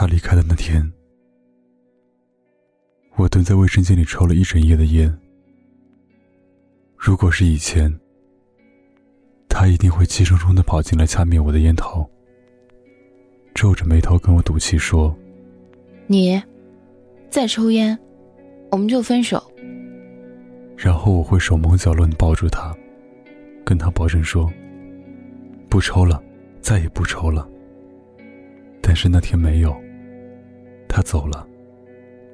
他离开的那天，我蹲在卫生间里抽了一整夜的烟。如果是以前，他一定会气冲冲的跑进来掐灭我的烟头，皱着眉头跟我赌气说：“你再抽烟，我们就分手。”然后我会手忙脚乱的抱住他，跟他保证说：“不抽了，再也不抽了。”但是那天没有，他走了，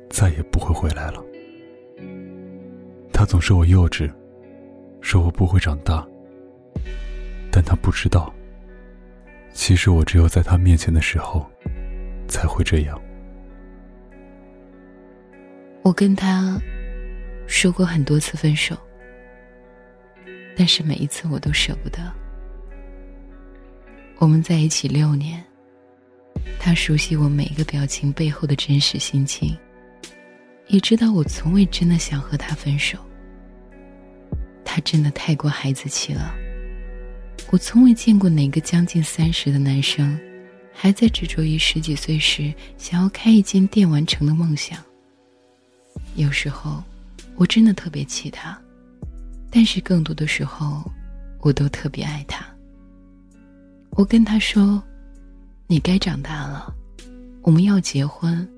再也不会回来了。他总说我幼稚，说我不会长大。但他不知道，其实我只有在他面前的时候，才会这样。我跟他说过很多次分手，但是每一次我都舍不得。我们在一起六年，他熟悉我每一个表情背后的真实心情，也知道我从未真的想和他分手。他真的太过孩子气了。我从未见过哪个将近三十的男生，还在执着于十几岁时想要开一间店完成的梦想。有时候，我真的特别气他，但是更多的时候，我都特别爱他。我跟他说：“你该长大了，我们要结婚，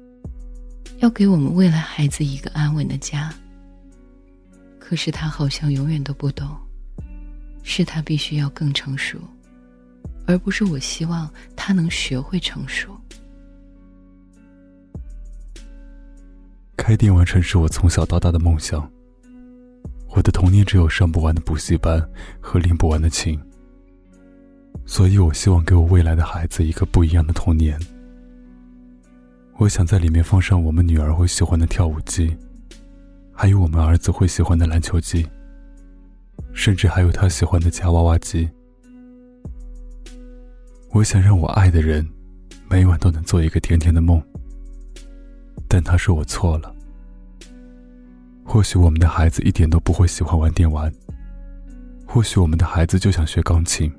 要给我们未来孩子一个安稳的家。”可是他好像永远都不懂。是他必须要更成熟，而不是我希望他能学会成熟。开店完成是我从小到大的梦想。我的童年只有上不完的补习班和练不完的琴，所以我希望给我未来的孩子一个不一样的童年。我想在里面放上我们女儿会喜欢的跳舞机，还有我们儿子会喜欢的篮球机。甚至还有他喜欢的夹娃娃机。我想让我爱的人每晚都能做一个甜甜的梦，但他说我错了。或许我们的孩子一点都不会喜欢玩电玩，或许我们的孩子就想学钢琴。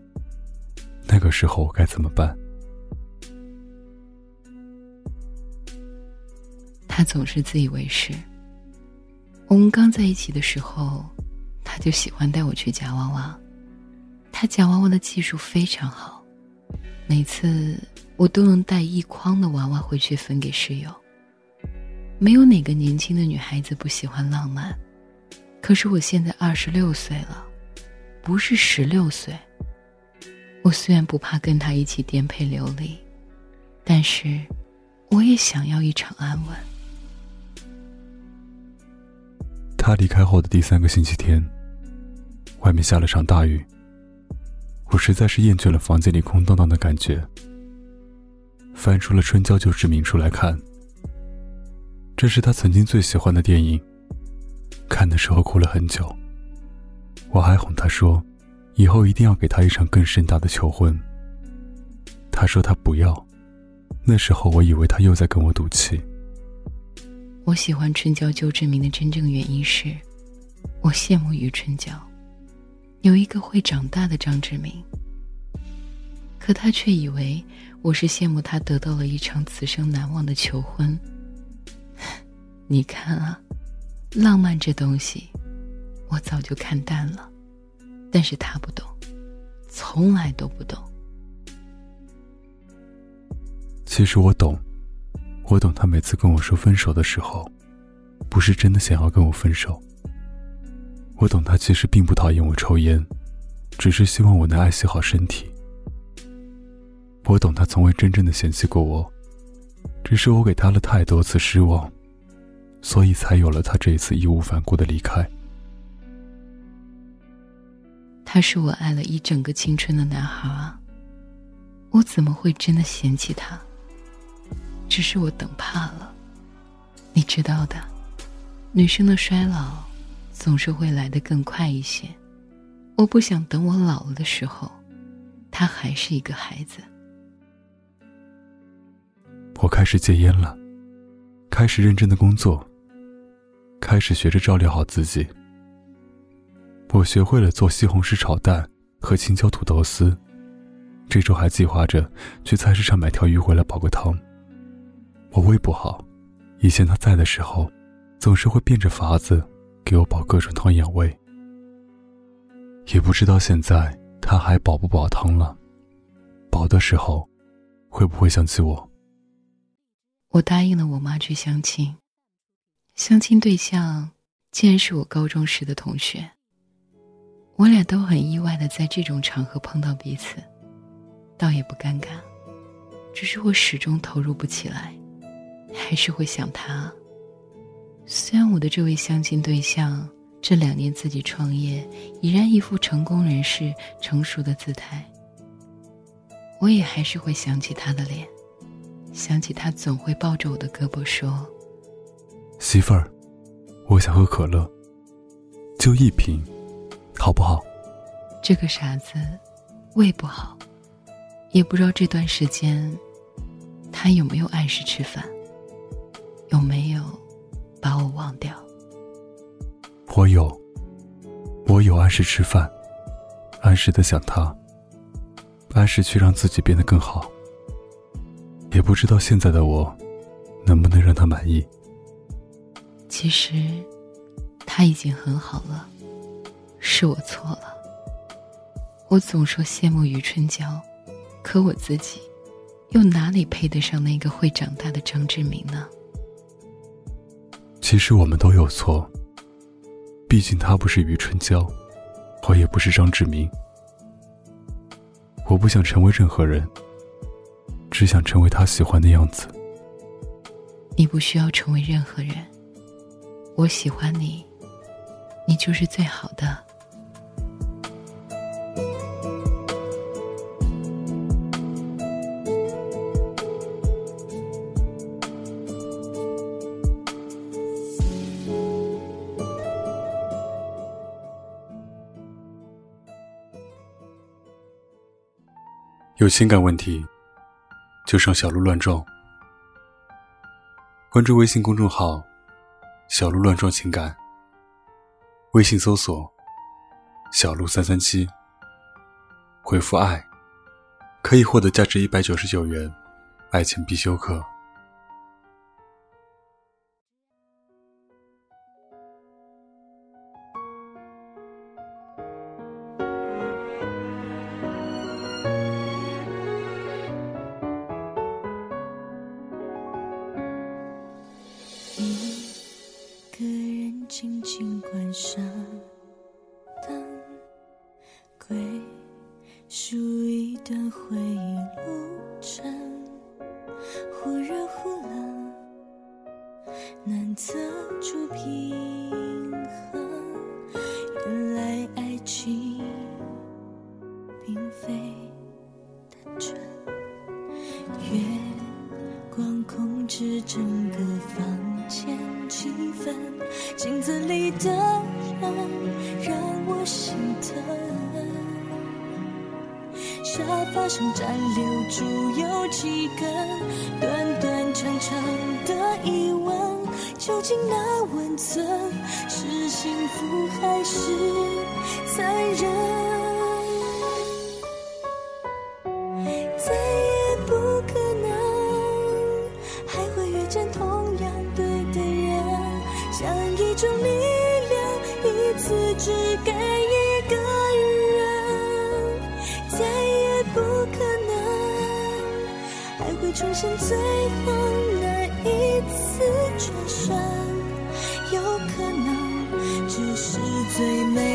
那个时候我该怎么办？他总是自以为是。我们刚在一起的时候。他就喜欢带我去夹娃娃，他夹娃娃的技术非常好，每次我都能带一筐的娃娃回去分给室友。没有哪个年轻的女孩子不喜欢浪漫，可是我现在二十六岁了，不是十六岁。我虽然不怕跟他一起颠沛流离，但是我也想要一场安稳。他离开后的第三个星期天。外面下了场大雨，我实在是厌倦了房间里空荡荡的感觉，翻出了《春娇救志明》出来看。这是他曾经最喜欢的电影，看的时候哭了很久。我还哄他说，以后一定要给他一场更盛大的求婚。他说他不要，那时候我以为他又在跟我赌气。我喜欢《春娇救志明》的真正原因是，我羡慕于春娇。有一个会长大的张志明，可他却以为我是羡慕他得到了一场此生难忘的求婚。你看啊，浪漫这东西，我早就看淡了，但是他不懂，从来都不懂。其实我懂，我懂他每次跟我说分手的时候，不是真的想要跟我分手。我懂他其实并不讨厌我抽烟，只是希望我能爱惜好身体。我懂他从未真正的嫌弃过我，只是我给他了太多次失望，所以才有了他这一次义无反顾的离开。他是我爱了一整个青春的男孩啊，我怎么会真的嫌弃他？只是我等怕了，你知道的，女生的衰老。总是会来得更快一些。我不想等我老了的时候，他还是一个孩子。我开始戒烟了，开始认真的工作，开始学着照料好自己。我学会了做西红柿炒蛋和青椒土豆丝，这周还计划着去菜市场买条鱼回来煲个汤。我胃不好，以前他在的时候，总是会变着法子给我煲各种汤养胃。也不知道现在他还煲不煲汤了，煲的时候，会不会想起我？我答应了我妈去相亲，相亲对象竟然是我高中时的同学。我俩都很意外的在这种场合碰到彼此，倒也不尴尬，只是我始终投入不起来。还是会想他。虽然我的这位相亲对象这两年自己创业，已然一副成功人士成熟的姿态，我也还是会想起他的脸，想起他总会抱着我的胳膊说：“媳妇儿，我想喝可乐，就一瓶，好不好？”这个傻子，胃不好，也不知道这段时间他有没有按时吃饭。有没有把我忘掉？我有，我有按时吃饭，按时的想他，按时去让自己变得更好。也不知道现在的我，能不能让他满意。其实，他已经很好了，是我错了。我总说羡慕余春娇，可我自己，又哪里配得上那个会长大的张志明呢？其实我们都有错。毕竟他不是余春娇，我也不是张志明。我不想成为任何人，只想成为他喜欢的样子。你不需要成为任何人，我喜欢你，你就是最好的。有情感问题，就上小鹿乱撞。关注微信公众号“小鹿乱撞情感”，微信搜索“小鹿三三七”，回复“爱”，可以获得价值一百九十九元爱情必修课。轻轻关上灯，归属一段回忆路程，忽热忽冷，难测出平衡。原来爱情究竟那温存是幸福还是残忍？再也不可能还会遇见同样对的人，像一种力量，一次只给一个人。再也不可能还会重现最后。一次转身，有可能只是最美。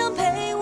能陪我